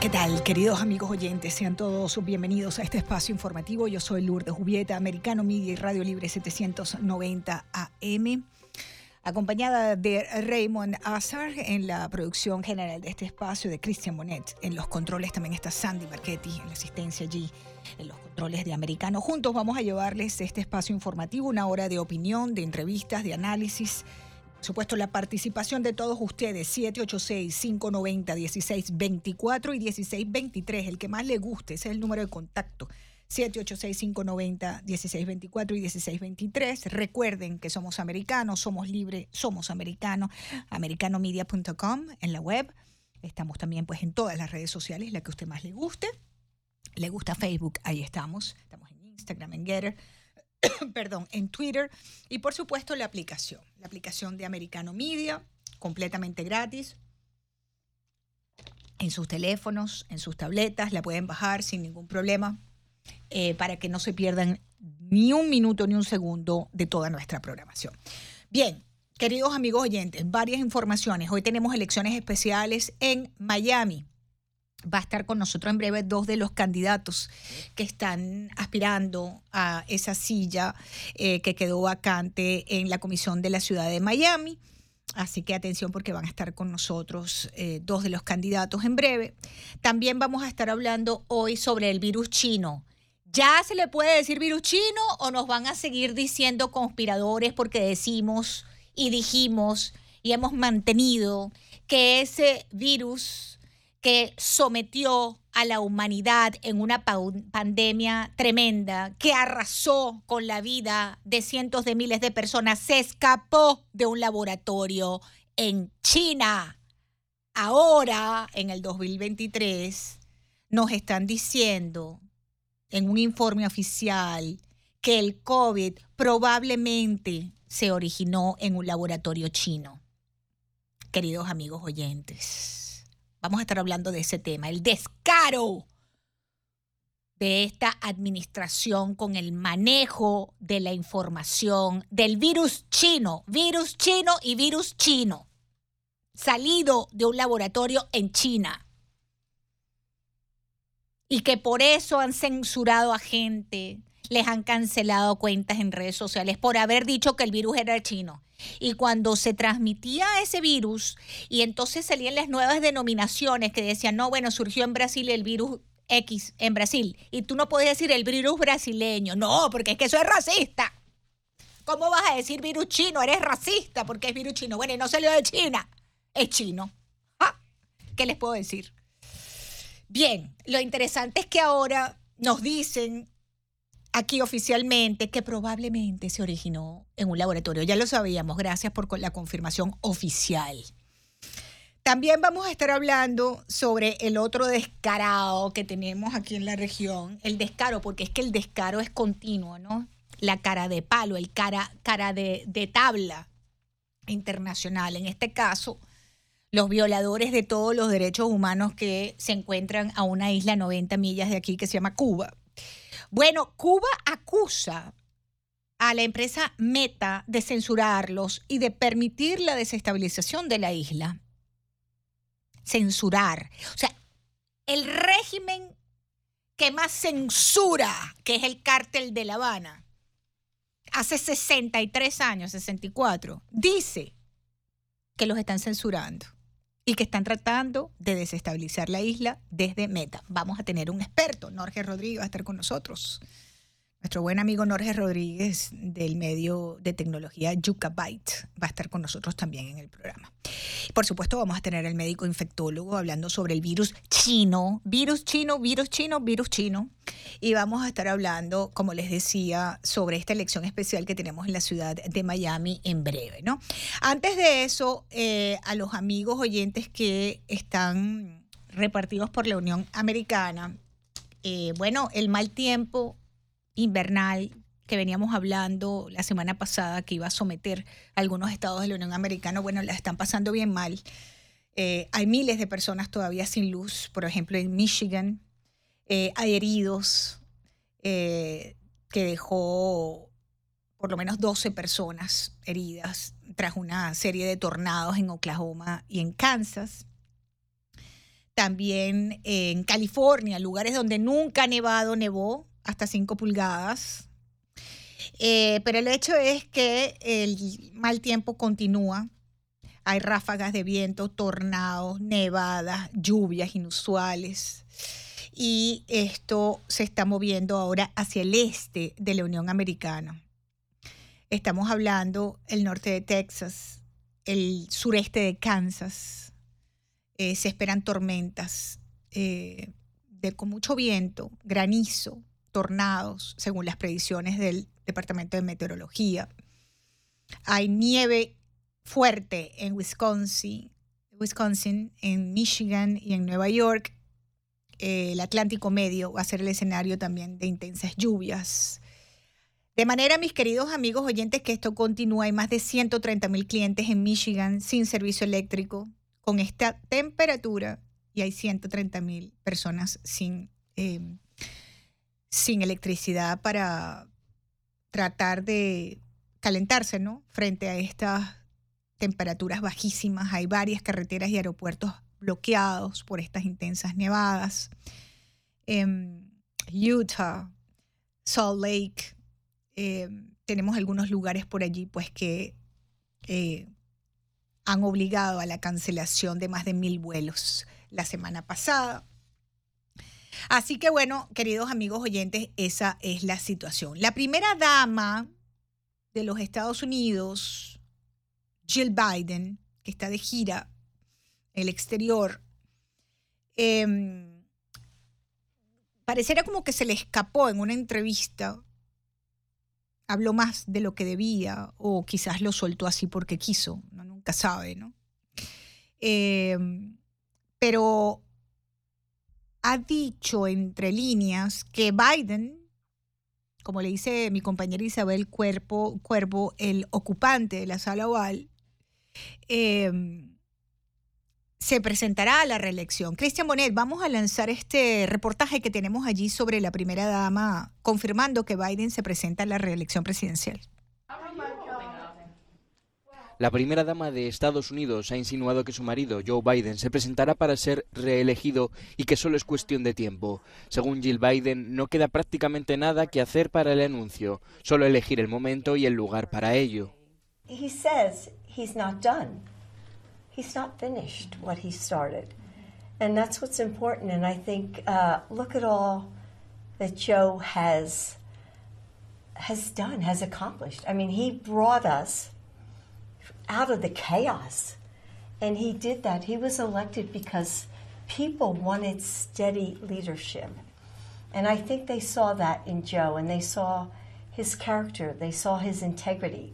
¿Qué tal, queridos amigos oyentes? Sean todos bienvenidos a este espacio informativo. Yo soy Lourdes Jubieta, Americano Media y Radio Libre 790 AM acompañada de Raymond Azar en la producción general de este espacio, de Christian Bonet. En los controles también está Sandy Marchetti, en la asistencia allí, en los controles de Americano. Juntos vamos a llevarles este espacio informativo, una hora de opinión, de entrevistas, de análisis. Supuesto, la participación de todos ustedes, 786-590-1624 y 1623, el que más le guste, ese es el número de contacto 786-590-1624 y 1623. Recuerden que somos americanos, somos libres, somos americanos. americanomedia.com en la web. Estamos también pues en todas las redes sociales, la que a usted más le guste. Le gusta Facebook, ahí estamos. Estamos en Instagram, en Getter, perdón, en Twitter. Y por supuesto la aplicación, la aplicación de Americano Media, completamente gratis. En sus teléfonos, en sus tabletas, la pueden bajar sin ningún problema eh, para que no se pierdan ni un minuto ni un segundo de toda nuestra programación. Bien, queridos amigos oyentes, varias informaciones. Hoy tenemos elecciones especiales en Miami. Va a estar con nosotros en breve dos de los candidatos que están aspirando a esa silla eh, que quedó vacante en la comisión de la ciudad de Miami. Así que atención porque van a estar con nosotros eh, dos de los candidatos en breve. También vamos a estar hablando hoy sobre el virus chino. ¿Ya se le puede decir virus chino o nos van a seguir diciendo conspiradores porque decimos y dijimos y hemos mantenido que ese virus que sometió a la humanidad en una pandemia tremenda, que arrasó con la vida de cientos de miles de personas, se escapó de un laboratorio en China. Ahora, en el 2023, nos están diciendo en un informe oficial que el COVID probablemente se originó en un laboratorio chino. Queridos amigos oyentes, vamos a estar hablando de ese tema, el descaro de esta administración con el manejo de la información del virus chino, virus chino y virus chino, salido de un laboratorio en China. Y que por eso han censurado a gente, les han cancelado cuentas en redes sociales por haber dicho que el virus era chino. Y cuando se transmitía ese virus y entonces salían las nuevas denominaciones que decían, no, bueno, surgió en Brasil el virus X en Brasil. Y tú no podías decir el virus brasileño. No, porque es que eso es racista. ¿Cómo vas a decir virus chino? Eres racista porque es virus chino. Bueno, y no salió de China. Es chino. ¿Qué les puedo decir? Bien, lo interesante es que ahora nos dicen aquí oficialmente que probablemente se originó en un laboratorio. Ya lo sabíamos, gracias por la confirmación oficial. También vamos a estar hablando sobre el otro descarado que tenemos aquí en la región, el descaro, porque es que el descaro es continuo, ¿no? La cara de palo, el cara, cara de, de tabla internacional. En este caso, los violadores de todos los derechos humanos que se encuentran a una isla a 90 millas de aquí que se llama Cuba. Bueno, Cuba acusa a la empresa Meta de censurarlos y de permitir la desestabilización de la isla. Censurar. O sea, el régimen que más censura, que es el cártel de La Habana, hace 63 años, 64, dice que los están censurando y que están tratando de desestabilizar la isla desde Meta. Vamos a tener un experto, Norge Rodríguez, va a estar con nosotros. Nuestro buen amigo Norge Rodríguez del medio de tecnología Yucabyte va a estar con nosotros también en el programa. Por supuesto, vamos a tener al médico infectólogo hablando sobre el virus chino, virus chino, virus chino, virus chino. Y vamos a estar hablando, como les decía, sobre esta elección especial que tenemos en la ciudad de Miami en breve, ¿no? Antes de eso, eh, a los amigos oyentes que están repartidos por la Unión Americana. Eh, bueno, el mal tiempo invernal que veníamos hablando la semana pasada que iba a someter a algunos estados de la Unión Americana, bueno, la están pasando bien mal. Eh, hay miles de personas todavía sin luz, por ejemplo, en Michigan. Eh, hay heridos que dejó por lo menos 12 personas heridas tras una serie de tornados en Oklahoma y en Kansas. También en California, lugares donde nunca ha nevado, nevó hasta 5 pulgadas. Eh, pero el hecho es que el mal tiempo continúa. Hay ráfagas de viento, tornados, nevadas, lluvias inusuales. Y esto se está moviendo ahora hacia el este de la Unión Americana. Estamos hablando el norte de Texas, el sureste de Kansas. Eh, se esperan tormentas eh, con mucho viento, granizo, tornados, según las predicciones del Departamento de Meteorología. Hay nieve fuerte en Wisconsin, Wisconsin, en Michigan y en Nueva York. Eh, el Atlántico Medio va a ser el escenario también de intensas lluvias. De manera, mis queridos amigos oyentes, que esto continúa, hay más de 130 mil clientes en Michigan sin servicio eléctrico con esta temperatura y hay 130 mil personas sin, em, sin electricidad para tratar de calentarse, ¿no? Frente a estas temperaturas bajísimas. Hay varias carreteras y aeropuertos bloqueados por estas intensas nevadas. Em, Utah, Salt Lake, eh, tenemos algunos lugares por allí pues que eh, han obligado a la cancelación de más de mil vuelos la semana pasada. Así que bueno, queridos amigos oyentes, esa es la situación. La primera dama de los Estados Unidos, Jill Biden, que está de gira en el exterior, eh, pareciera como que se le escapó en una entrevista habló más de lo que debía o quizás lo soltó así porque quiso, ¿no? nunca sabe, ¿no? Em, pero ha dicho entre líneas que Biden, como le dice mi compañera Isabel Cuerpo, Cuervo, el ocupante de la sala oval, eh, se presentará a la reelección. Cristian Bonet, vamos a lanzar este reportaje que tenemos allí sobre la primera dama, confirmando que Biden se presenta a la reelección presidencial. La primera dama de Estados Unidos ha insinuado que su marido, Joe Biden, se presentará para ser reelegido y que solo es cuestión de tiempo. Según Jill Biden, no queda prácticamente nada que hacer para el anuncio, solo elegir el momento y el lugar para ello. He says he's not done. he's not finished what he started. And that's what's important. And I think, uh, look at all that Joe has has done, has accomplished. I mean, he brought us out of the chaos. And he did that. He was elected because people wanted steady leadership. And I think they saw that in Joe and they saw his character, they saw his integrity.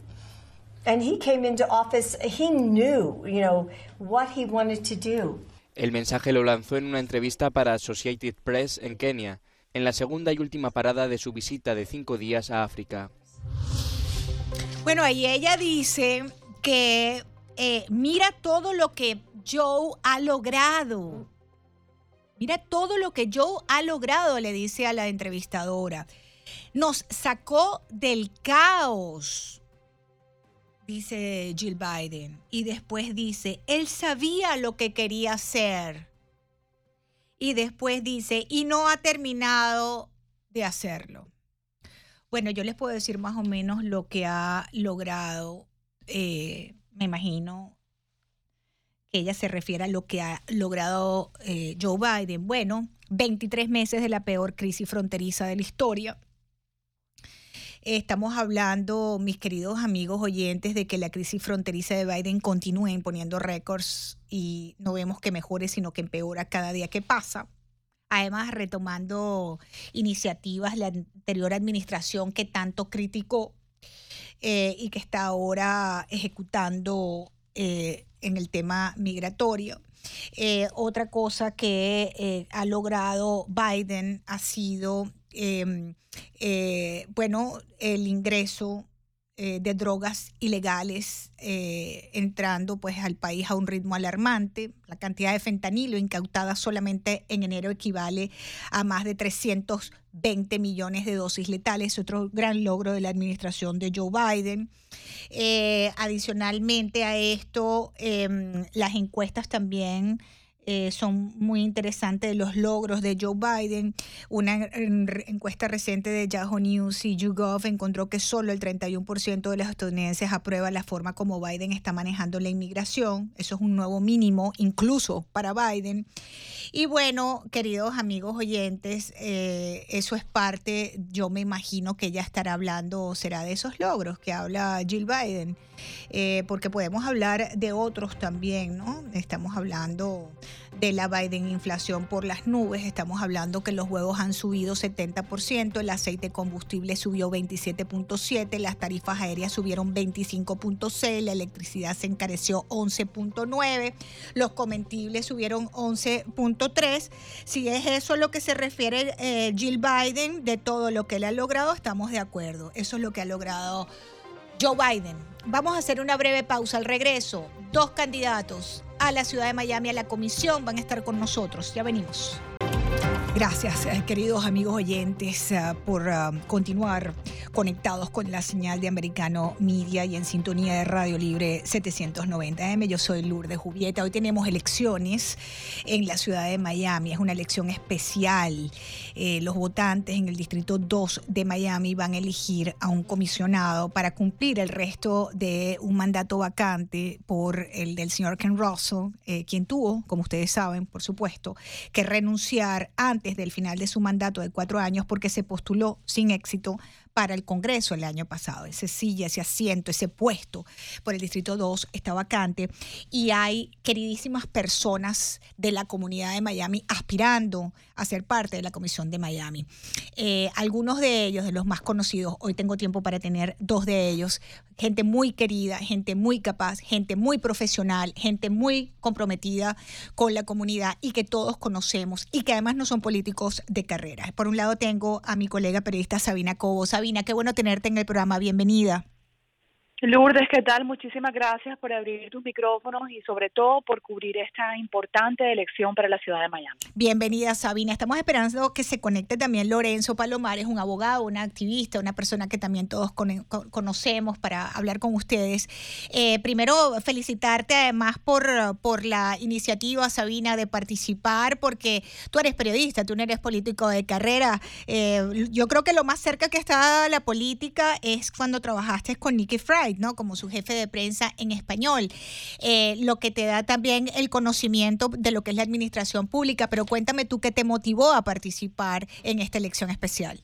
And he came into office, he knew, you know, what he wanted to do. El mensaje lo lanzó en una entrevista para Associated Press en Kenia, en la segunda y última parada de su visita de cinco días a África. Bueno, ahí ella dice que eh, mira todo lo que Joe ha logrado. Mira todo lo que Joe ha logrado, le dice a la entrevistadora. Nos sacó del caos dice Jill Biden. Y después dice, él sabía lo que quería hacer. Y después dice, y no ha terminado de hacerlo. Bueno, yo les puedo decir más o menos lo que ha logrado, eh, me imagino que ella se refiere a lo que ha logrado eh, Joe Biden. Bueno, 23 meses de la peor crisis fronteriza de la historia Estamos hablando, mis queridos amigos oyentes, de que la crisis fronteriza de Biden continúa imponiendo récords y no vemos que mejore, sino que empeora cada día que pasa. Además, retomando iniciativas la anterior administración que tanto criticó eh, y que está ahora ejecutando eh, en el tema migratorio. Eh, otra cosa que eh, ha logrado Biden ha sido, em, bueno, el ingreso eh, de drogas ilegales eh, entrando pues al país a un ritmo alarmante. La cantidad de fentanilo incautada solamente en enero equivale a más de 320 millones de dosis letales, otro gran logro de la administración de Joe Biden. Eh, adicionalmente a esto, em, las encuestas también eh, son muy interesantes los logros de Joe Biden. Una encuesta reciente de Yahoo News y YouGov encontró que solo el 31% de los estadounidenses aprueba la forma como Biden está manejando la inmigración. Eso es un nuevo mínimo, incluso para Biden. Y bueno, queridos amigos oyentes, eh, eso es parte, yo me imagino que ella estará hablando, será de esos logros que habla Jill Biden, eh, porque podemos hablar de otros también, ¿no? Estamos hablando de la Biden inflación por las nubes. Estamos hablando que los huevos han subido 70%, el aceite combustible subió 27.7, las tarifas aéreas subieron 25.6, la electricidad se encareció 11.9, los comestibles subieron 11.3. Si es eso lo que se refiere eh, Jill Biden de todo lo que él ha logrado, estamos de acuerdo. Eso es lo que ha logrado Joe Biden. Vamos a hacer una breve pausa al regreso. Dos candidatos a la ciudad de Miami, a la comisión, van a estar con nosotros. Ya venimos. Gracias, eh, queridos amigos oyentes, eh, por eh, continuar conectados con la señal de Americano Media y en sintonía de Radio Libre 790M. Yo soy Lourdes Jubieta. Hoy tenemos elecciones en la ciudad de Miami. Es una elección especial. los votantes en el Distrito 2 de Miami van a elegir a un comisionado para cumplir el resto de un mandato vacante por el del señor Ken Russell, quien tuvo, como ustedes saben, por supuesto, que renunciar antes desde el final de su mandato de cuatro años porque se postuló sin éxito para el Congreso el año pasado. Ese silla, ese asiento, ese puesto por el Distrito 2 está vacante y hay queridísimas personas de la comunidad de Miami aspirando a ser parte de la Comisión de Miami. Eh, algunos de ellos, de los más conocidos, hoy tengo tiempo para tener dos de ellos, gente muy querida, gente muy capaz, gente muy profesional, gente muy comprometida con la comunidad y que todos conocemos y que además no son políticos de carrera. Por un lado tengo a mi colega periodista Sabina Cobo. Sabina, qué bueno tenerte en el programa. Bienvenida. Lourdes, ¿qué tal? Muchísimas gracias por abrir tus micrófonos y sobre todo por cubrir esta importante elección para la ciudad de Miami. Bienvenida, Sabina. Estamos esperando que se conecte también Lorenzo Palomares, un abogado, una activista, una persona que también todos conocemos para hablar con ustedes. Eh, primero, felicitarte además por, por la iniciativa, Sabina, de participar, porque tú eres periodista, tú no eres político de carrera. Eh, yo creo que lo más cerca que está la política es cuando trabajaste con Nicky Fry ¿no? Como su jefe de prensa en español, eh, lo que te da también el conocimiento de lo que es la administración pública. Pero cuéntame tú qué te motivó a participar en esta elección especial.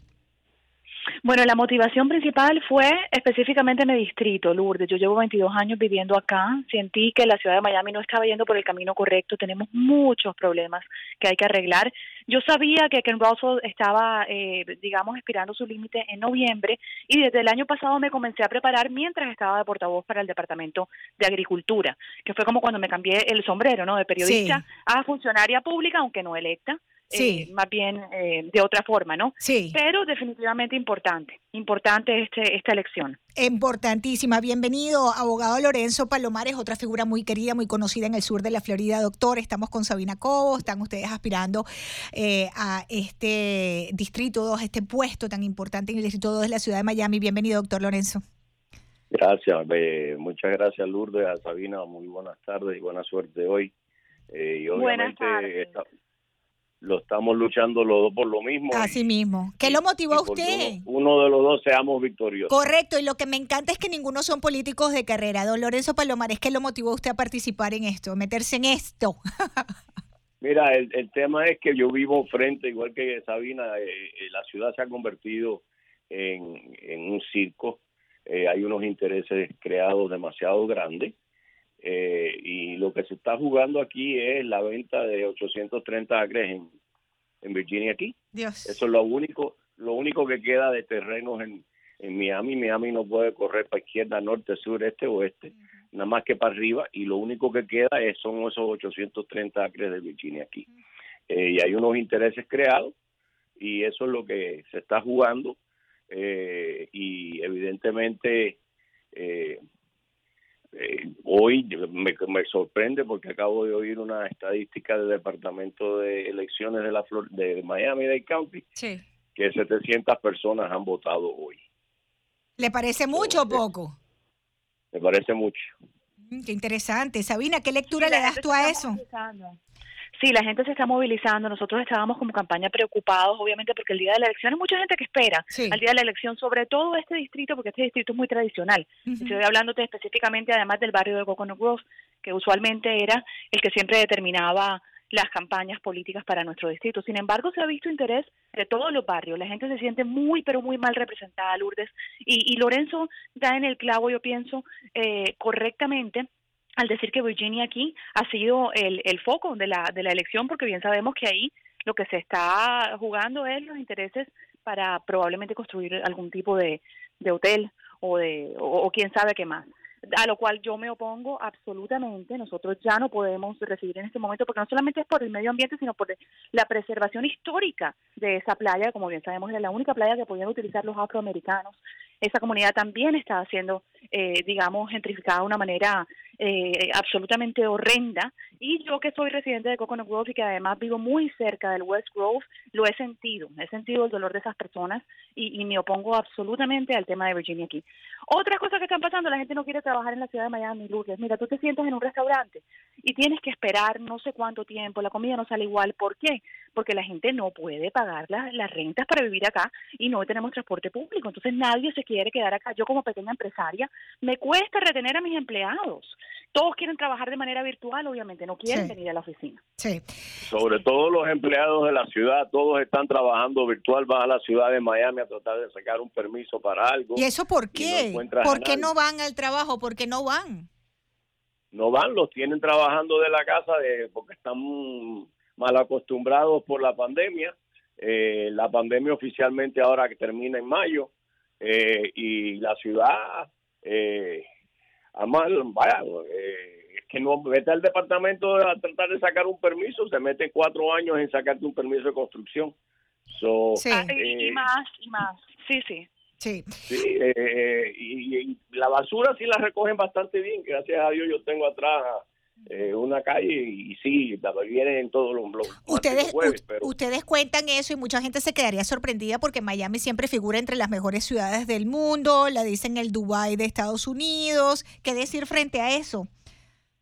Bueno, la motivación principal fue específicamente en el distrito, Lourdes. Yo llevo 22 años viviendo acá. Sentí que la ciudad de Miami no estaba yendo por el camino correcto. Tenemos muchos problemas que hay que arreglar. Yo sabía que Ken Russell estaba, eh, digamos, expirando su límite en noviembre y desde el año pasado me comencé a preparar mientras estaba de portavoz para el Departamento de Agricultura, que fue como cuando me cambié el sombrero, ¿no? De periodista a funcionaria pública, aunque no electa sí. Eh, más bien eh, de otra forma, ¿no? Sí. Pero definitivamente importante, importante este, esta elección. Importantísima. Bienvenido, abogado Lorenzo Palomares, otra figura muy querida, muy conocida en el sur de la Florida, doctor. Estamos con Sabina Cobo, están ustedes aspirando eh, a este distrito 2, este puesto tan importante en el distrito 2 de la ciudad de Miami. Bienvenido, doctor Lorenzo. Gracias, muchas gracias Lourdes, a Sabina, muy buenas tardes y buena suerte hoy. y buenas tardes lo estamos luchando los dos por lo mismo. Así mismo. ¿Qué lo motivó a usted? Uno, de los dos seamos victoriosos. Correcto, y lo que me encanta es que ninguno son políticos de carrera. Don Lorenzo Palomares, ¿qué lo motivó a usted a participar en esto, a meterse en esto? Mira, el, tema es que yo vivo frente, igual que Sabina, eh, eh, la ciudad se ha convertido en, en un circo. Eh, hay unos intereses creados demasiado grandes eh, y lo que se está jugando aquí es la venta de 830 acres en, en Virginia aquí. Eso es lo único, lo único que queda de terrenos en, en Miami. Miami no puede correr para izquierda, norte, sur, este, oeste. nada más que para arriba, y lo único que queda es, son esos 830 acres de Virginia aquí. Eh, y hay unos intereses creados, y eso es lo que se está jugando, eh, y evidentemente eh, hoy me, me, sorprende porque acabo de oír una estadística del Departamento de Elecciones de la Flor de Miami-Dade County que 700 personas han votado hoy. ¿Le parece mucho o poco? Me parece mucho. Mm, qué interesante. Sabina, ¿qué lectura le das tú a eso? Sí, la gente se está movilizando. Nosotros estábamos como campaña preocupados, obviamente, porque el día de la elección hay mucha gente que espera al día de la elección, sobre todo este distrito, porque este distrito es muy tradicional. Estoy hablándote específicamente, además del barrio de Coconut Grove, que usualmente era el que siempre determinaba las campañas políticas para nuestro distrito. Sin embargo, se ha visto interés de todos los barrios. La gente se siente muy, pero muy mal representada, Lourdes. Y, y Lorenzo da en el clavo, yo pienso, eh, correctamente al decir que Virginia aquí ha sido el, foco de la, de la elección, porque bien sabemos que ahí lo que se está jugando es los intereses para probablemente construir algún tipo de, hotel o de o quién sabe qué más a lo cual yo me opongo absolutamente. Nosotros ya no podemos recibir en este momento, porque no solamente es por el medio ambiente, sino por la preservación histórica de esa playa, como bien sabemos, era la única playa que podían utilizar los afroamericanos. Esa comunidad también está siendo, eh, digamos, gentrificada de una manera eh, absolutamente horrenda. Y yo que soy residente de Coconut Grove y que además vivo muy cerca del West Grove, lo he sentido, he sentido el dolor de esas personas y, y me opongo absolutamente al tema de Virginia aquí. Otra cosa que están pasando, la gente no quiere trabajar en la ciudad de Miami, Lourdes. Mira, tú te sientas en un restaurante y tienes que esperar no sé cuánto tiempo, la comida no sale igual. ¿Por qué? Porque la gente no puede pagar las, las rentas para vivir acá y no tenemos transporte público. Entonces nadie se quiere quedar acá. Yo como pequeña empresaria me cuesta retener a mis empleados todos quieren trabajar de manera virtual, obviamente, no quieren venir a la oficina. Sí. Sobre todo los empleados de la ciudad, todos están trabajando virtual, van a la ciudad de Miami a tratar de sacar un permiso para algo. ¿Y eso por qué? ¿Por qué no van al trabajo? ¿Por qué no van? No van, los tienen trabajando de la casa de, porque están mal acostumbrados por la pandemia. Eh, la pandemia oficialmente ahora que termina en mayo eh, y la ciudad eh, Además, vaya, eh, es que no vete al departamento a tratar de sacar un permiso, se mete cuatro años en sacarte un permiso de construcción. sí. Ah, y, eh, más, y más. Sí, sí. Sí. sí eh, y, la basura sí la recogen bastante bien. Gracias a Dios yo tengo atrás eh, una calle y, sí, vienen en todos los blogs. Ustedes, ustedes cuentan eso y mucha gente se quedaría sorprendida porque Miami siempre figura entre las mejores ciudades del mundo, la dicen el Dubai de Estados Unidos. ¿Qué decir frente a eso?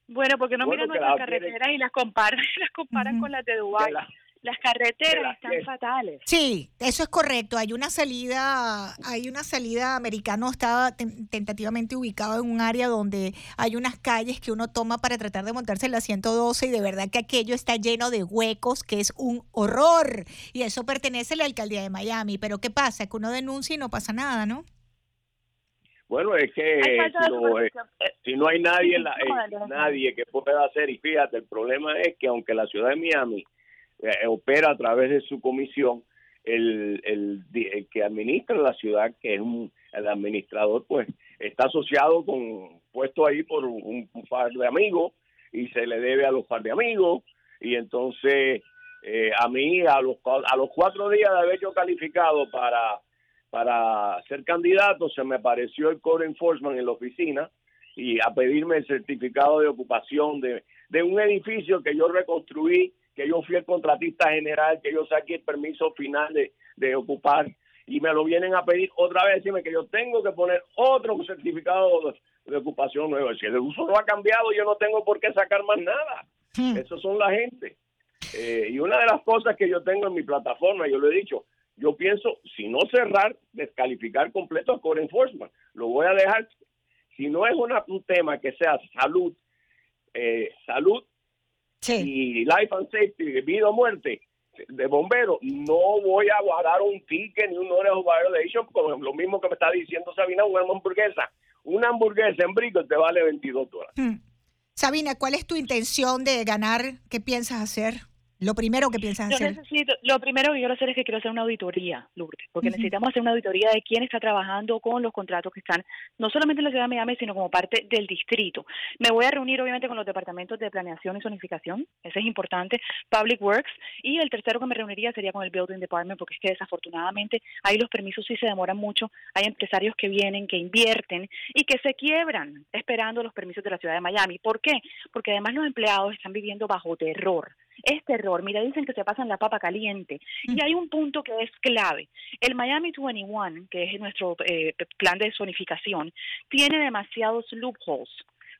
Bueno, porque no miran nuestras carreteras y las comparan, las comparan con las de Dubai. Las carreteras están fatales. Sí, eso es correcto. Hay una salida, hay una salida americano está tentativamente ubicado en un área donde hay unas calles que uno toma para tratar de montarse en la 112 y de verdad que aquello está lleno de huecos, que es un horror. Y eso pertenece a la alcaldía de Miami. Pero ¿qué pasa? Que uno denuncia y no pasa nada, ¿no? Bueno, es que si no hay nadie, en la, nadie que pueda hacer, y fíjate, el problema es que aunque la ciudad de Miami eh, opera a través de su comisión, el, el, que administra la ciudad, que es un, el administrador, pues está asociado con, puesto ahí por un, par de amigos y se le debe a los par de amigos. Y entonces eh, a mí a los, a los cuatro días de haber yo calificado para, para ser candidato se me apareció el Core Enforcement en la oficina y a pedirme el certificado de ocupación de, de un edificio que yo reconstruí que yo fui el contratista general, que yo saqué el permiso final de, ocupar y me lo vienen a pedir otra vez, decirme que yo tengo que poner otro certificado de, ocupación nuevo. Si el uso no ha cambiado, yo no tengo por qué sacar más nada. Hmm. Esos son la gente. Eh, y una de las cosas que yo tengo en mi plataforma, yo lo he dicho, yo pienso, si no cerrar, descalificar completo a Core Enforcement. Lo voy a dejar, si no es un tema que sea salud, eh, salud y life and safety, vida o muerte de bombero, no voy a guardar un ticket ni un hora of violation, como lo mismo que me está diciendo Sabina, una hamburguesa. Una hamburguesa en brico te vale 22 dólares. Hmm. Sabina, ¿cuál es tu intención de ganar? ¿Qué piensas hacer? Lo primero que piensas Yo hacer. necesito, lo primero que quiero hacer es que quiero hacer una auditoría, Lourdes, porque necesitamos hacer una auditoría de quién está trabajando con los contratos que están, no solamente en la ciudad de Miami, sino como parte del distrito. Me voy a reunir, obviamente, con los departamentos de planeación y zonificación, ese es importante, Public Works, y el tercero que me reuniría sería con el Building Department, porque es que desafortunadamente ahí los permisos sí se demoran mucho, hay empresarios que vienen, que invierten y que se quiebran esperando los permisos de la ciudad de Miami. ¿Por qué? Porque además los empleados están viviendo bajo terror es terror. Mira, dicen que se pasan la papa caliente. Y hay un punto que es clave. El Miami 21, que es nuestro eh, plan de zonificación, tiene demasiados loopholes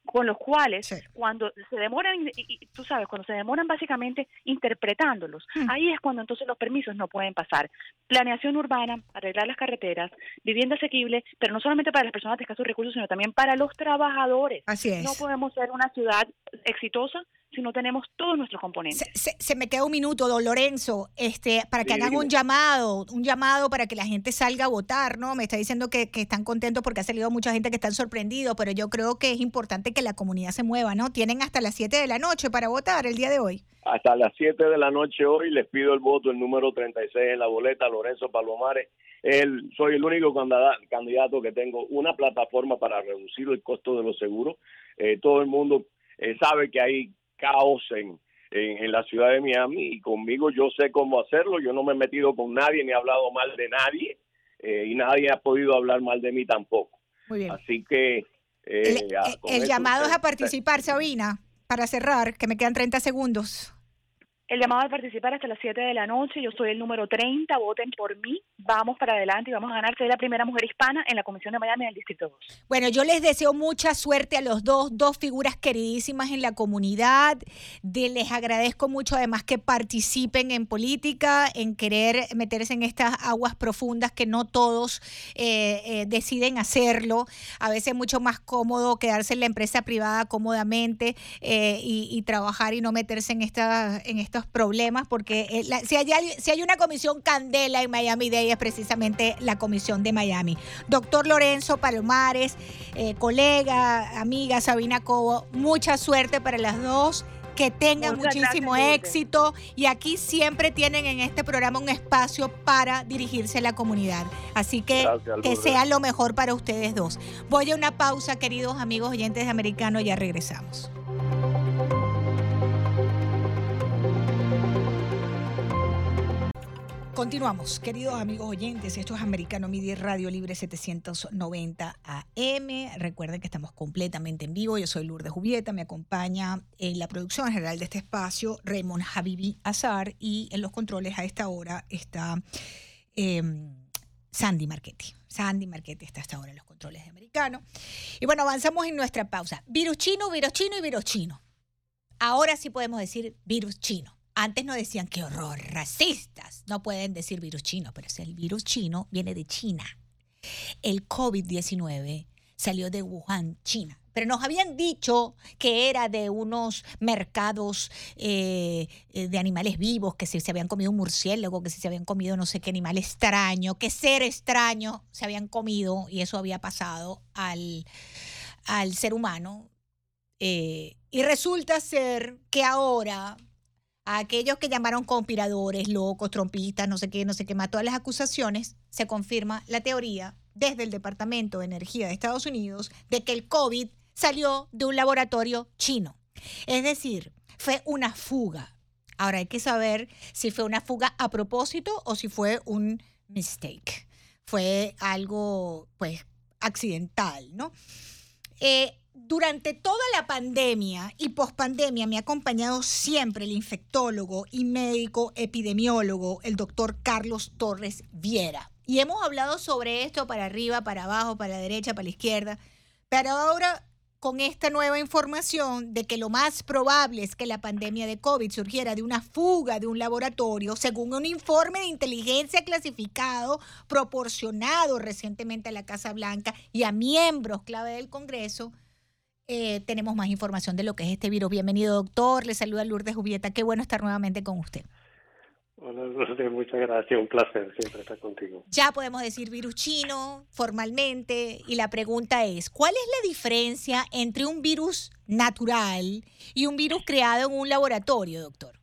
con los cuales Sí. cuando se demoran, y- y- tú sabes, cuando se demoran básicamente interpretándolos, Mm. ahí es cuando entonces los permisos no pueden pasar. Planeación urbana, arreglar las carreteras, vivienda asequible, pero no solamente para las personas de escasos recursos, sino también para los trabajadores. Así es. No podemos ser una ciudad exitosa si no tenemos todos nuestros componentes. Se, se- se me queda un minuto, don Lorenzo, este, para que Sí, hagan un llamado, un llamado para que la gente salga a votar, ¿no? Me está diciendo que, que están contentos porque ha salido mucha gente que están sorprendidos, pero yo creo que es importante que la comunidad se mueva, ¿no? Tienen hasta las 7 de la noche para votar el día de hoy. Hasta las 7 de la noche hoy les pido el voto, el número 36 en la boleta, Lorenzo Palomares. El, soy el único candida- candidato que tengo una plataforma para reducir el costo de los seguros. Eh, todo el mundo eh, sabe que hay caos en, en, en la ciudad de Miami y conmigo yo sé cómo hacerlo. Yo no me he metido con nadie ni he hablado mal de nadie eh, y nadie ha podido hablar mal de mí tampoco. Muy bien. Así que... eh, El, el- con el eso llamado es a participar, Sabina, para cerrar, que me quedan 30 segundos. El llamado a participar hasta las 7 de la noche. Yo soy el número 30. Voten por mí. Vamos para adelante y vamos a ganar. Soy la primera mujer hispana en la Comisión de Miami del Distrito 2. Bueno, yo les deseo mucha suerte a los dos, dos figuras queridísimas en la comunidad. Les agradezco mucho además que participen en política, en querer meterse en estas aguas profundas que no todos eh, eh, deciden hacerlo. A veces es mucho más cómodo quedarse en la empresa privada cómodamente eh, y, trabajar y no meterse en, esta, en estos problemas, porque eh, la- si, hay, si hay una comisión candela en Miami Day es precisamente la comisión de Miami. Doctor Lorenzo Palomares, eh, colega, amiga Sabina Cobo, mucha suerte para las dos. Que tengan Muchas muchísimo gracias, éxito y aquí siempre tienen en este programa un espacio para dirigirse a la comunidad. Así que Gracias, que sea lo mejor para ustedes dos. Voy a una pausa, queridos amigos oyentes de Americano, ya regresamos. Continuamos, queridos amigos oyentes. Esto es Americano Media Radio Libre 790 AM. Recuerden que estamos completamente en vivo. Yo soy Lourdes Jubieta. Me acompaña en la producción general de este espacio Raymond Habibi Azar. Y en los controles a esta hora está eh, Sandy Marchetti. Sandy Marchetti está a esta hora en los controles de Americano. Y bueno, avanzamos en nuestra pausa. Virus chino, virus chino y virus chino. Ahora sí podemos decir virus chino. Antes no decían qué horror, racistas. No pueden decir virus chino, pero si el virus chino viene de China. El COVID-19 salió de Wuhan, China. Pero nos habían dicho que era de unos mercados eh, eh, de animales vivos, que si se habían comido un murciélago, que si se habían comido no sé qué animal extraño, qué ser extraño se habían comido y eso había pasado al, al ser humano. Eh, y resulta ser que ahora a aquellos que llamaron conspiradores, locos, trompistas, no sé qué, no sé qué más, todas las acusaciones, se confirma la teoría desde el Departamento de Energía de Estados Unidos de que el COVID salió de un laboratorio chino. Es decir, fue una fuga. Ahora hay que saber si fue una fuga a propósito o si fue un mistake. Fue algo, pues, accidental, ¿no? Eh, durante toda la pandemia y pospandemia me ha acompañado siempre el infectólogo y médico epidemiólogo, el doctor Carlos Torres Viera. Y hemos hablado sobre esto para arriba, para abajo, para la derecha, para la izquierda. Pero ahora, con esta nueva información de que lo más probable es que la pandemia de COVID surgiera de una fuga de un laboratorio, según un informe de inteligencia clasificado proporcionado recientemente a la Casa Blanca y a miembros clave del Congreso, eh, tenemos más información de lo que es este virus. Bienvenido, doctor. Le saluda Lourdes Jubieta. Qué bueno estar nuevamente con usted. Hola, Lourdes, muchas gracias. Un placer siempre estar contigo. Ya podemos decir virus chino formalmente y la pregunta es, ¿cuál es la diferencia entre un virus natural y un virus creado en un laboratorio, doctor?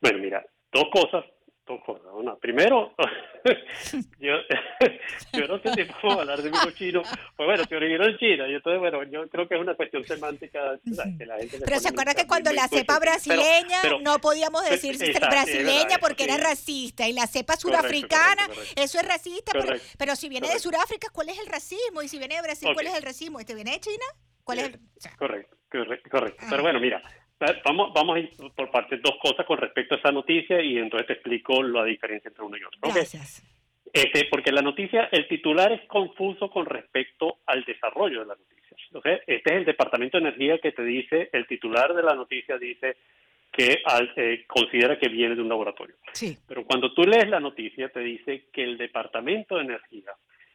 Bueno, mira, dos cosas primero, yo, yo no sé si puedo hablar de vino chino, pues bueno, se originó en China, y entonces, bueno, yo creo que es una cuestión semántica que la gente Pero se acuerda que cuando la cepa brasileña no podíamos decir brasileña porque era racista, y la cepa surafricana, eso es racista, pero, pero, si viene de Sudáfrica, ¿cuál es el racismo? Y si viene de Brasil, ¿cuál es el racismo? ¿Este viene de China? ¿Cuál es el...? Correcto, correcto, correcto. Pero bueno, mira, Vamos, vamos a ir por parte dos cosas con respecto a esa noticia y entonces te explico la diferencia entre uno y otro. Gracias. Este, porque la noticia, el titular es confuso con respecto al desarrollo de la noticia. Este es el Departamento de Energía que te dice, el titular de la noticia dice que eh, considera que viene de un laboratorio. Sí. Pero cuando tú lees la noticia te dice que el Departamento de Energía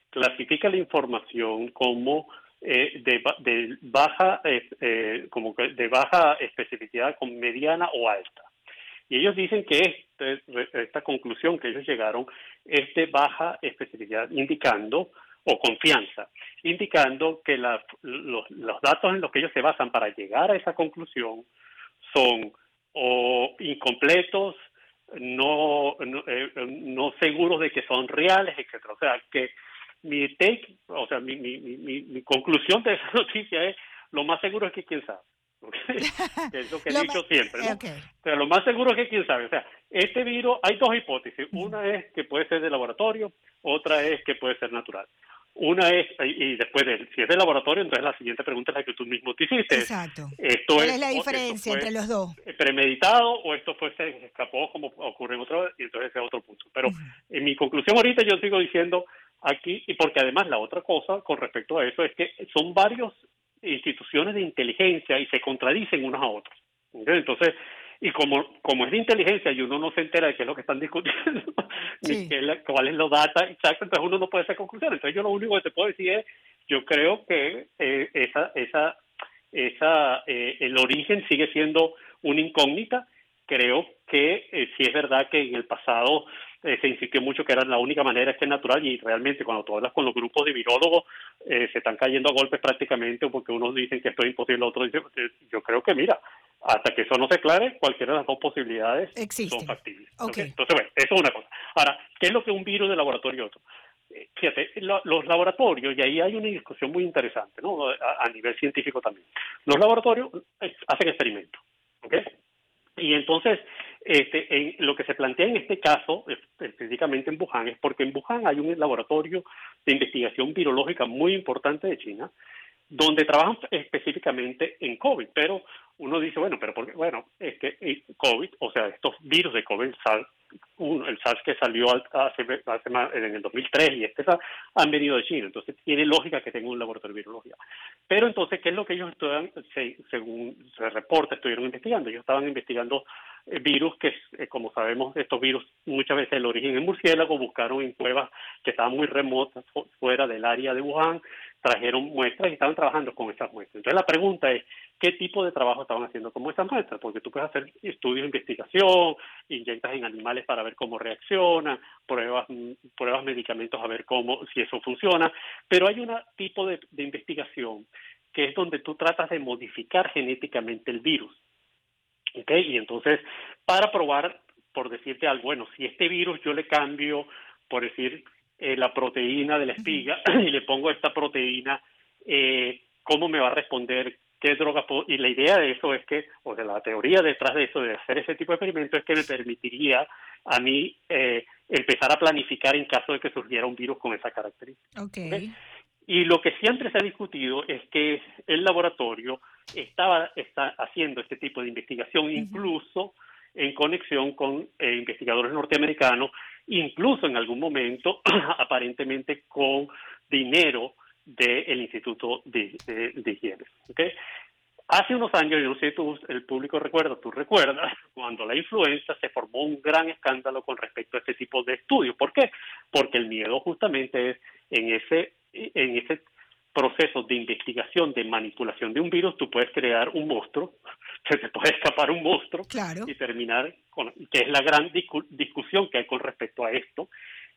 clasifica la información como eh, de, baja eh, eh, como de baja especificidad con mediana o alta y ellos dicen que este, esta conclusión que ellos llegaron es de baja especificidad indicando o confianza indicando que los, los, datos en los que ellos se basan para llegar a esa conclusión son o incompletos no, no, no seguros de que son reales, etcétera. O sea, que mi take, o sea, mi, mi, mi, mi, conclusión de esa noticia es, lo más seguro es que quién sabe. es lo que he dicho siempre. ¿no? O sea, lo más seguro es que quién sabe. O sea, este virus, hay dos hipótesis. Una es que puede ser de laboratorio, otra es que puede ser natural. Una es, y después de, si es de laboratorio, entonces la siguiente pregunta es la que tú mismo te hiciste. Exacto. Esto ¿Cuál es, la diferencia entre los dos? ¿Premeditado o esto fue, se escapó como ocurre en otro, y entonces ese es otro punto. Pero en mi conclusión ahorita yo sigo diciendo, aquí, y porque además la otra cosa con respecto a eso es que son varias instituciones de inteligencia y se contradicen unos a otros. Entonces, y como, como es de inteligencia y uno no se entera de qué es lo que están discutiendo, ni qué, cuál es la data exacta, entonces uno no puede hacer conclusiones. Entonces yo lo único que te puedo decir es, yo creo que eh, esa, esa, esa, eh, el origen sigue siendo una incógnita. Creo que eh, si es verdad que en el pasado eh, se insistió mucho que era la única manera es que es natural y realmente cuando tú hablas con los grupos de virólogos eh, se están cayendo a golpes prácticamente porque unos dicen que esto es imposible, otros dicen, eh, yo creo que mira, hasta que eso no se aclare, cualquiera de las dos posibilidades son factibles. Entonces, bueno, eso es una cosa. Ahora, ¿qué es lo que un virus de laboratorio otro? Fíjate, los laboratorios, y ahí hay una discusión muy interesante, ¿no? A, a nivel científico también. Los laboratorios hacen experimentos, ¿ok? Y entonces, este, en, lo que se plantea en este caso, específicamente en Wuhan, es porque en Wuhan hay un laboratorio de investigación virológica muy importante de China, donde trabajan específicamente en COVID, pero uno dice, bueno, pero porque, bueno, es que eh, COVID, o sea, estos virus de COVID, SARS, el SARS que salió hace, hace en el 2003 y este han venido de China, entonces tiene lógica que tenga un laboratorio de virología. Pero entonces, ¿qué es lo que ellos estudian, según se reporta, estuvieron investigando? Ellos estaban investigando eh, virus que, eh, como sabemos, estos virus muchas veces el origen en murciélago, buscaron en cuevas que estaban muy remotas, fuera del área de Wuhan, trajeron muestras y estaban trabajando con esas muestras. Entonces la pregunta es, ¿qué tipo de trabajo estaban haciendo con esas muestras? Porque tú puedes hacer estudios de investigación, inyectas en animales para ver cómo reacciona, pruebas, pruebas medicamentos a ver cómo, si eso funciona, pero hay un tipo de, de investigación que es donde tú tratas de modificar genéticamente el virus. ¿Okay? Y entonces, para probar, por decirte algo, bueno, si este virus yo le cambio, por decir, eh, la proteína de la espiga y le pongo esta proteína, eh, ¿cómo me va a responder? ¿Qué droga puedo? Y la idea de eso es que, o de la teoría detrás de eso, de hacer ese tipo de experimentos, es que me permitiría a mí eh, empezar a planificar en caso de que surgiera un virus con esa característica. Okay. Y lo que siempre se ha discutido es que el laboratorio estaba está haciendo este tipo de investigación, incluso en conexión con investigadores norteamericanos incluso en algún momento aparentemente con dinero del Instituto de, Higiene. ¿okay? Hace unos años, yo no sé si tú, el público recuerda, tú recuerdas, cuando la influenza se formó un gran escándalo con respecto a este tipo de estudios. ¿Por qué? Porque el miedo justamente es en ese, en ese proceso de investigación, de manipulación de un virus, tú puedes crear un monstruo, se te puede escapar un monstruo y terminar con, que es la gran discusión que hay con respecto a esto.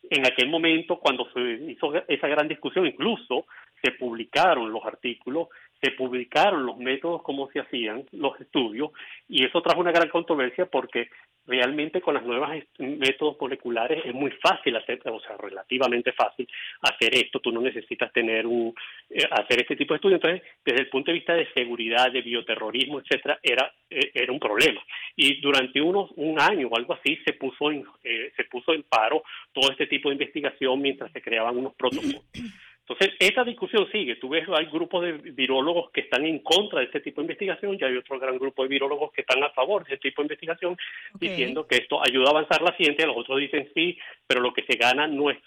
En aquel momento, cuando se hizo esa gran discusión, incluso se publicaron los artículos, se publicaron los métodos, cómo se hacían los estudios, y eso trajo una gran controversia porque realmente con las nuevas métodos moleculares es muy fácil hacer, o sea, relativamente fácil hacer esto. Tú no necesitas tener un eh, hacer este tipo de estudios. Entonces, desde el punto de vista de seguridad, de bioterrorismo, etcétera, era eh, era un problema. Y durante unos un año o algo así se puso en, eh, se puso en paro todo este tipo de investigación mientras se creaban unos protocolos. Entonces, esa discusión sigue. Tú ves, hay grupos de virólogos que están en contra de este tipo de investigación y hay otro gran grupo de virólogos que están a favor de este tipo de investigación, diciendo que esto ayuda a avanzar la ciencia. Los otros dicen sí, pero lo que se gana no es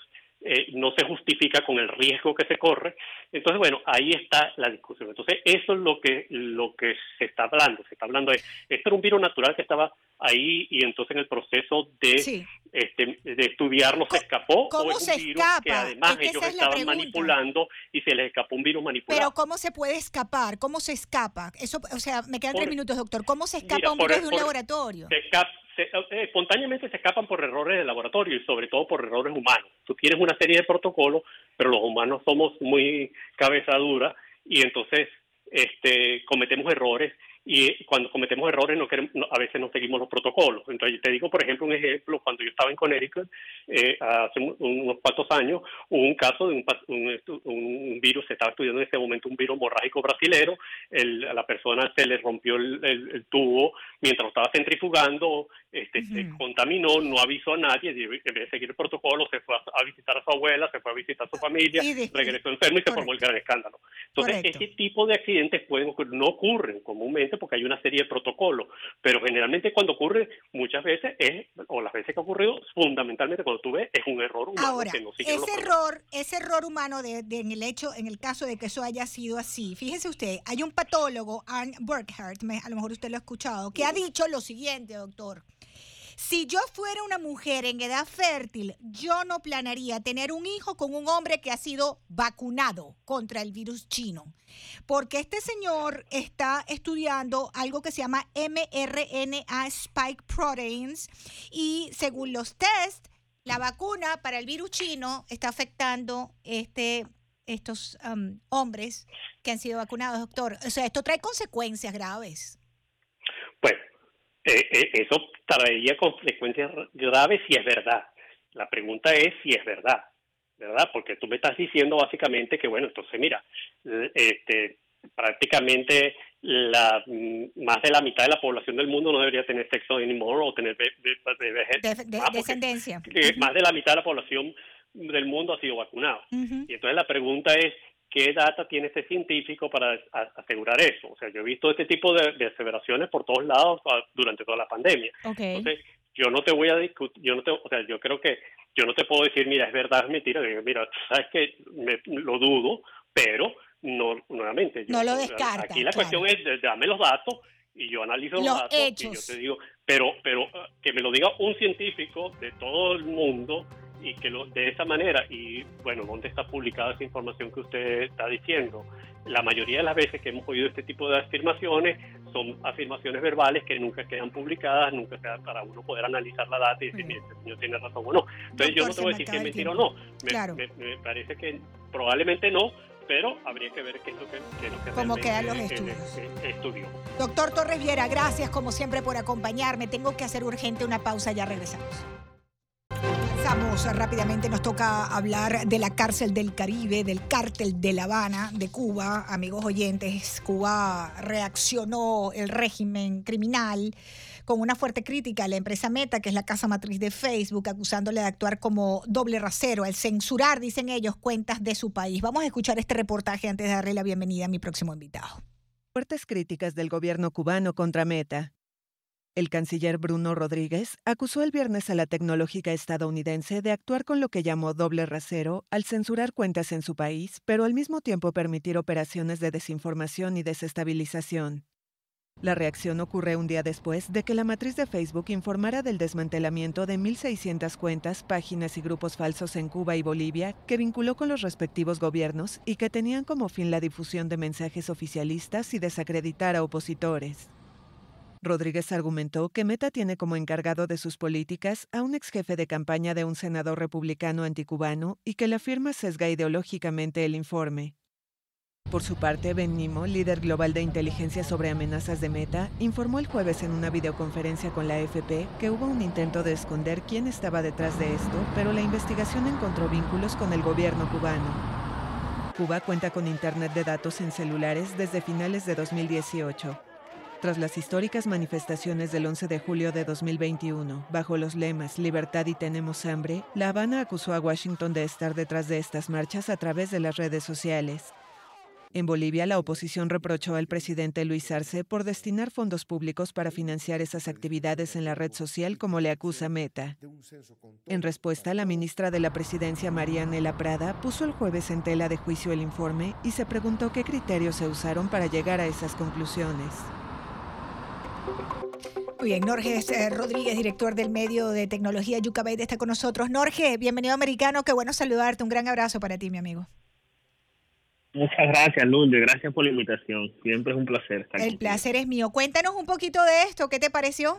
eh, no se justifica con el riesgo que se corre. Entonces, bueno, ahí está la discusión. Entonces, eso es lo que lo que se está hablando. Se está hablando de, esto era un virus natural que estaba ahí y entonces en el proceso de, este, de estudiarlo se escapó ¿Cómo o es se un virus escapa? que además ellos estaban manipulando y se les escapó un virus manipulado. Pero ¿cómo se puede escapar? ¿Cómo se escapa? Eso, o sea, me quedan tres minutos, doctor. ¿Cómo se escapa Mira, un por- virus de un por- laboratorio? se escapa- se- eh, espontáneamente se escapan por errores de laboratorio y sobre todo por errores humanos. Tú tienes una serie de protocolos, pero los humanos somos muy cabeza dura y entonces este, cometemos errores y cuando cometemos errores no queremos, no- a veces no seguimos los protocolos. Entonces te digo, por ejemplo, un ejemplo, cuando yo estaba en Connecticut eh, hace un- unos cuantos años, hubo un caso de un, un, un virus, se estaba estudiando en ese momento un virus hemorrágico brasilero, el- a la persona se le rompió el, el- el tubo mientras lo estaba centrifugando, este, se contaminó, no avisó a nadie, y en vez de seguir el protocolo se fue a, a visitar a su abuela, se fue a visitar a su familia, de- regresó enfermo y se formó el gran escándalo. Entonces, Correcto. ese tipo de accidentes pueden ocurrir, no ocurren comúnmente porque hay una serie de protocolos, pero generalmente cuando ocurre, muchas veces es, o las veces que ha ocurrido, fundamentalmente cuando tú ves, es un error humano Ahora, que no sigue los ese error, ese error humano de, de- en el hecho, en el caso de que eso haya sido así, fíjese usted, hay un patólogo, Arne Burkhardt, a lo mejor usted lo ha escuchado, que ha dicho lo siguiente, doctor. Si yo fuera una mujer en edad fértil, yo no planearía tener un hijo con un hombre que ha sido vacunado contra el virus chino. Porque este señor está estudiando algo que se llama mRNA spike proteins y según los test, la vacuna para el virus chino está afectando este estos um, hombres que han sido vacunados, doctor. O sea, esto trae consecuencias graves. Bueno, eh, eh, eso traería consecuencias graves si es verdad. La pregunta es si es verdad, ¿verdad? Porque tú me estás diciendo básicamente que, bueno, entonces mira, este, prácticamente la mm, más de la mitad de la población del mundo no debería tener sexo anymore o tener be- be- be- De- de- ah, descendencia. más de la mitad de la población del mundo ha sido vacunado. Y entonces la pregunta es, ¿qué data tiene este científico para asegurar eso? O sea, yo he visto este tipo de, de aseveraciones por todos lados ah, durante toda la pandemia. Entonces, yo no te voy a discutir, yo no te, o sea, yo creo que yo no te puedo decir, mira, es verdad, es mentira, Digo, mira, sabes que lo dudo, pero no, nuevamente, yo- No lo descarta, Aquí la claro. cuestión es, dame los datos y yo analizo los, Los datos hechos. y yo te digo, pero, pero ah, que me lo diga un científico de todo el mundo y que lo de esa manera y bueno dónde está publicada esa información que usted está diciendo la mayoría de las veces que hemos oído este tipo de afirmaciones son afirmaciones verbales que nunca quedan publicadas nunca queda para uno poder analizar la data y decir mire este señor tiene razón o no entonces yo no te voy a decir acaba es mentira o no. Me, Claro. me- me parece que probablemente no pero habría que ver qué es lo que, qué es lo que Cómo quedan los estudios. estudió Doctor Torres Viera, gracias como siempre por acompañarme. Tengo que hacer urgente una pausa, ya regresamos. Avanzamos rápidamente, nos toca hablar de la cárcel del Caribe, del cártel de La Habana, de Cuba. Amigos oyentes, Cuba reaccionó el régimen criminal con una fuerte crítica a la empresa Meta, que es la casa matriz de Facebook, acusándole de actuar como doble rasero al censurar, dicen ellos, cuentas de su país. Vamos a escuchar este reportaje antes de darle la bienvenida a mi próximo invitado. Fuertes críticas del gobierno cubano contra Meta. El canciller Bruno Rodríguez acusó el viernes a la tecnológica estadounidense de actuar con lo que llamó doble rasero al censurar cuentas en su país, pero al mismo tiempo permitir operaciones de desinformación y desestabilización. La reacción ocurre un día después de que la matriz de Facebook informara del desmantelamiento de 1.600 cuentas, páginas y grupos falsos en Cuba y Bolivia que vinculó con los respectivos gobiernos y que tenían como fin la difusión de mensajes oficialistas y desacreditar a opositores. Rodríguez argumentó que Meta tiene como encargado de sus políticas a un ex jefe de campaña de un senador republicano anticubano y que la firma sesga ideológicamente el informe. Por su parte, Ben Nimo, líder global de inteligencia sobre amenazas de Meta, informó el jueves en una videoconferencia con la AFP que hubo un intento de esconder quién estaba detrás de esto, pero la investigación encontró vínculos con el gobierno cubano. Cuba cuenta con Internet de datos en celulares desde finales de 2018. Tras las históricas manifestaciones del 11 de julio de 2021, bajo los lemas Libertad y tenemos hambre, La Habana acusó a Washington de estar detrás de estas marchas a través de las redes sociales. En Bolivia, la oposición reprochó al presidente Luis Arce por destinar fondos públicos para financiar esas actividades en la red social como le acusa Meta. En respuesta, la ministra de la Presidencia, Marianela Prada, puso el jueves en tela de juicio el informe y se preguntó qué criterios se usaron para llegar a esas conclusiones. Muy bien, Norge eh, Rodríguez, director del medio de tecnología Yucabay, está con nosotros. Norge, bienvenido americano, qué bueno saludarte. Un gran abrazo para ti, mi amigo. Muchas gracias, Lourdes. Gracias por la invitación. Siempre es un placer estar El placer es mío. Cuéntanos un poquito de esto. ¿Qué te pareció?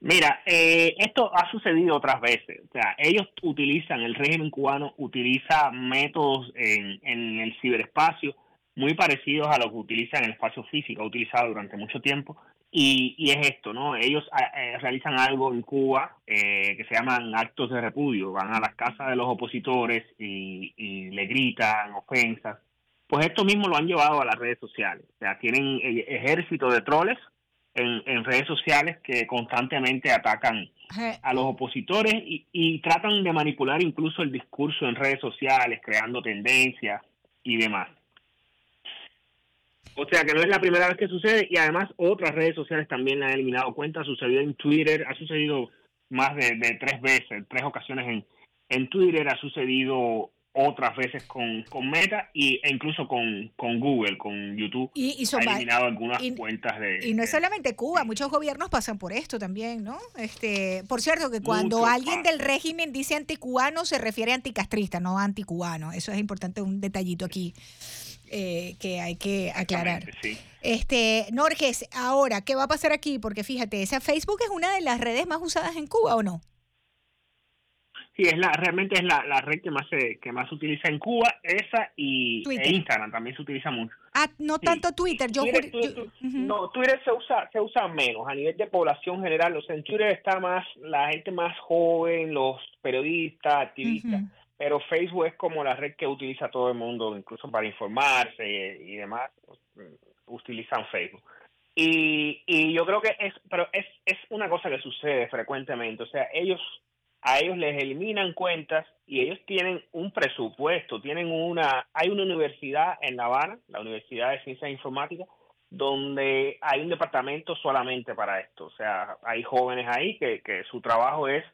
Mira, eh, esto ha sucedido otras veces. O sea, ellos utilizan, el régimen cubano utiliza métodos en, en el ciberespacio muy parecidos a los que utiliza en el espacio físico, ha utilizado durante mucho tiempo, y, y, es esto, ¿no? Ellos eh, realizan algo en Cuba eh, que se llaman actos de repudio, van a las casas de los opositores y, y, le gritan ofensas. Pues esto mismo lo han llevado a las redes sociales. O sea, tienen ejército de troles en, en redes sociales que constantemente atacan a los opositores y, y tratan de manipular incluso el discurso en redes sociales, creando tendencias y demás. O sea que no es la primera vez que sucede y además otras redes sociales también han eliminado cuentas. Sucedió en Twitter, ha sucedido más de, tres veces, tres ocasiones en, en Twitter, ha sucedido otras veces con, con Meta y, e incluso con, con Google, con YouTube. Y, y ha eliminado algunas cuentas de... Y no es solamente Cuba, muchos gobiernos pasan por esto también, ¿no? Este, por cierto, que cuando alguien del régimen dice anticubano, se refiere a anticastrista, no anticubano. Eso es importante, un detallito aquí. Eh, que hay que aclarar. Este, Norges, ahora, ¿qué va a pasar aquí? Porque fíjate, esa Facebook es una de las redes más usadas en Cuba, ¿o no? Sí, es la, realmente es la, la red que más se, que más se utiliza en Cuba, esa y e Instagram también se utiliza mucho. Ah, no tanto Twitter. Yo, No, Twitter se usa, se usa menos a nivel de población general. O sea, en Twitter está más la gente más joven, los periodistas, activistas pero Facebook es como la red que utiliza todo el mundo, incluso para informarse y, demás, utilizan Facebook. Y, y yo creo que es, pero es, es una cosa que sucede frecuentemente, o sea, ellos, a ellos les eliminan cuentas y ellos tienen un presupuesto, tienen una, hay una universidad en La Habana, la Universidad de Ciencias Informáticas, donde hay un departamento solamente para esto, o sea, hay jóvenes ahí que, que su trabajo es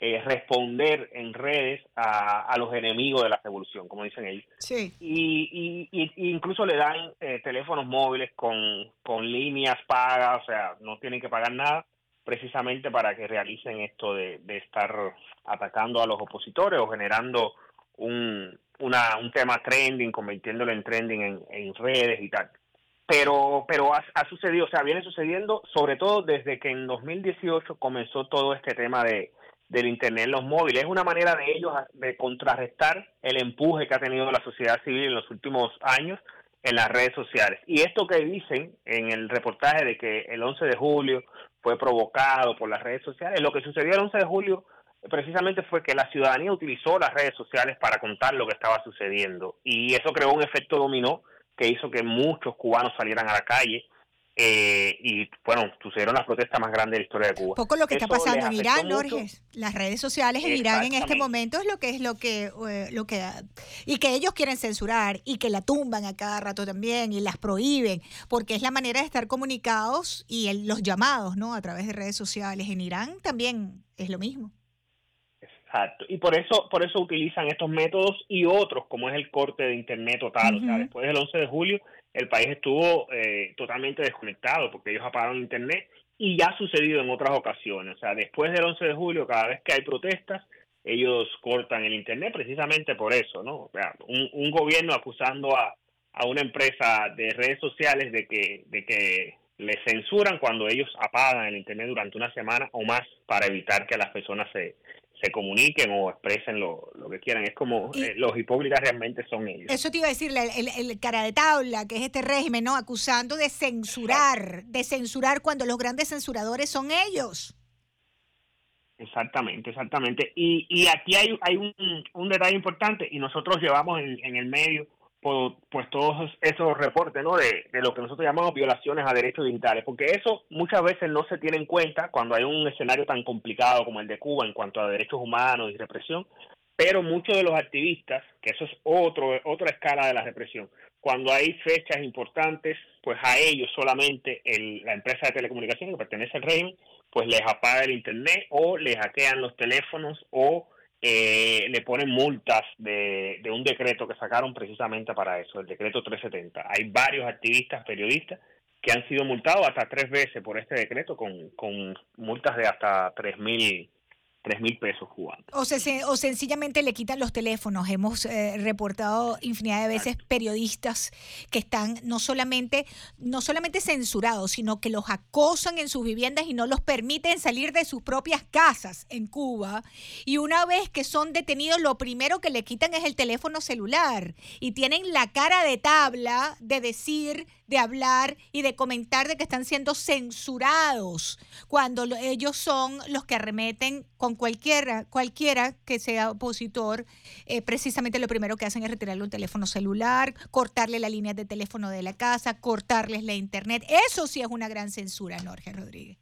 eh, responder en redes a, los enemigos de la revolución, como dicen ellos. Sí. Y, y, incluso le dan eh, teléfonos móviles con, con líneas pagas, o sea, no tienen que pagar nada, precisamente para que realicen esto de, de estar atacando a los opositores o generando un, una, un tema trending, convirtiéndolo en trending en, en redes y tal pero pero ha, ha, sucedido, o sea, viene sucediendo sobre todo desde que en 2018 comenzó todo este tema de, del Internet en los móviles. Es una manera de ellos de contrarrestar el empuje que ha tenido la sociedad civil en los últimos años en las redes sociales. Y esto que dicen en el reportaje de que el 11 de julio fue provocado por las redes sociales, lo que sucedió el 11 de julio precisamente fue que la ciudadanía utilizó las redes sociales para contar lo que estaba sucediendo y eso creó un efecto dominó que hizo que muchos cubanos salieran a la calle eh, y bueno, sucedieron las protestas más grandes de la historia de Cuba. Poco lo que está pasando en Irán, Jorge. Las redes sociales en Irán en este momento es lo que es lo que eh, lo que y que ellos quieren censurar y que la tumban a cada rato también y las prohíben, porque es la manera de estar comunicados y los llamados, ¿no? A través de redes sociales en Irán también es lo mismo. Exacto. Y por eso por eso utilizan estos métodos y otros como es el corte de internet total, o sea, después del 11 de julio el país estuvo eh, totalmente desconectado porque ellos apagaron internet y ya ha sucedido en otras ocasiones. O sea, después del 11 de julio, cada vez que hay protestas, ellos cortan el internet precisamente por eso, ¿no? O sea, un, un gobierno acusando a, a una empresa de redes sociales de que, de que le censuran cuando ellos apagan el internet durante una semana o más para evitar que las personas se, se comuniquen o expresen lo, lo que quieran. Es como eh, los hipócritas realmente son ellos. Eso te iba a decir, el, el, cara de tabla, que es este régimen, ¿no? Acusando de censurar, de censurar cuando los grandes censuradores son ellos. Exactamente, exactamente. Y, y aquí hay, hay un, un detalle importante y nosotros llevamos en, en el medio pues todos esos reportes ¿no? de, lo que nosotros llamamos violaciones a derechos digitales, porque eso muchas veces no se tiene en cuenta cuando hay un escenario tan complicado como el de Cuba en cuanto a derechos humanos y represión, pero muchos de los activistas, que eso es otro, otra escala de la represión, cuando hay fechas importantes, pues a ellos solamente el, la empresa de telecomunicaciones que pertenece al régimen, pues les apaga el internet o les hackean los teléfonos o eh, le ponen multas de, de un decreto que sacaron precisamente para eso, el decreto 370. Hay varios activistas, periodistas, que han sido multados hasta tres veces por este decreto con, con multas de hasta tres mil tres mil pesos cubanos. O, o sencillamente le quitan los teléfonos. Hemos eh, reportado infinidad de veces periodistas que están no solamente, no solamente censurados, sino que los acosan en sus viviendas y no los permiten salir de sus propias casas en Cuba. Y una vez que son detenidos, lo primero que le quitan es el teléfono celular. Y tienen la cara de tabla de decir de hablar y de comentar de que están siendo censurados cuando ellos son los que arremeten con cualquiera, cualquiera que sea opositor. Eh, precisamente lo primero que hacen es retirarle un teléfono celular, cortarle la línea de teléfono de la casa, cortarles la internet. Eso sí es una gran censura, Jorge Rodríguez.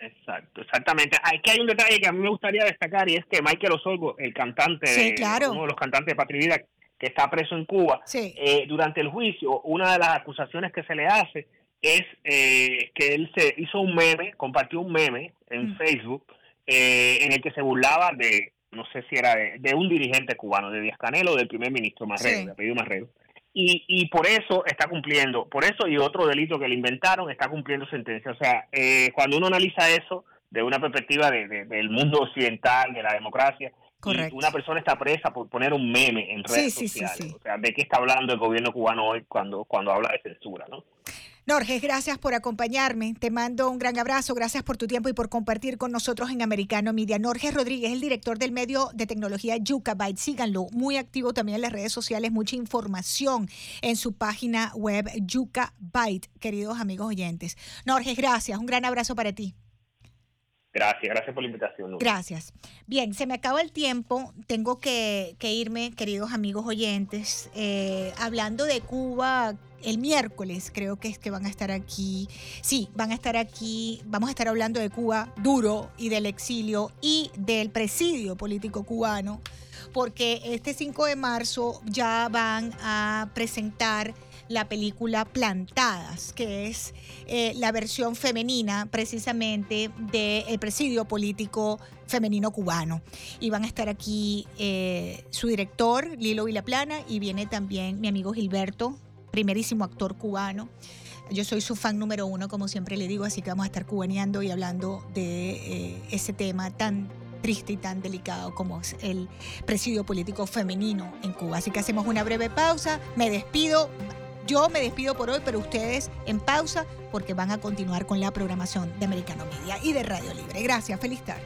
Exacto, exactamente. Aquí hay un detalle que a mí me gustaría destacar y es que Michael Osorgo, el cantante, uno de los cantantes de Patria Vida, que está preso en Cuba, eh, durante el juicio, una de las acusaciones que se le hace es eh, que él se hizo un meme, compartió un meme en mm. Facebook eh, en el que se burlaba de, no sé si era de, un dirigente cubano, de Díaz Canelo o del primer ministro Marrero, de apellido Marrero. Y, y por eso está cumpliendo, por eso y otro delito que le inventaron, está cumpliendo sentencia. O sea, cuando uno analiza eso de una perspectiva de, del mundo occidental, de la democracia, una persona está presa por poner un meme en redes sociales. o sea, ¿de qué está hablando el gobierno cubano hoy cuando, cuando habla de censura, no? Norges, gracias por acompañarme. Te mando un gran abrazo. Gracias por tu tiempo y por compartir con nosotros en Americano Media. Norges Rodríguez, el director del medio de tecnología Yucabyte. Síganlo. Muy activo también en las redes sociales. Mucha información en su página web Yucabyte, queridos amigos oyentes. Norges, gracias. Un gran abrazo para ti. Gracias, gracias por la invitación. Gracias. Bien, se me acaba el tiempo. Tengo que, irme, queridos amigos oyentes. Eh, hablando de Cuba, el miércoles creo que es que van a estar aquí. Sí, van a estar aquí. Vamos a estar hablando de Cuba duro y del exilio y del presidio político cubano, porque este 5 de marzo ya van a presentar la película Plantadas, que es eh, la versión femenina precisamente del presidio político femenino cubano. Y van a estar aquí eh, su director, Lilo Vilaplana, y viene también mi amigo Gilberto, primerísimo actor cubano. Yo soy su fan número uno, como siempre le digo, así que vamos a estar cubaneando y hablando de eh, ese tema tan triste y tan delicado como es el presidio político femenino en Cuba. Así que hacemos una breve pausa, me despido, yo me despido por hoy, pero ustedes en pausa porque van a continuar con la programación de Americano Media y de Radio Libre. Gracias, feliz tarde.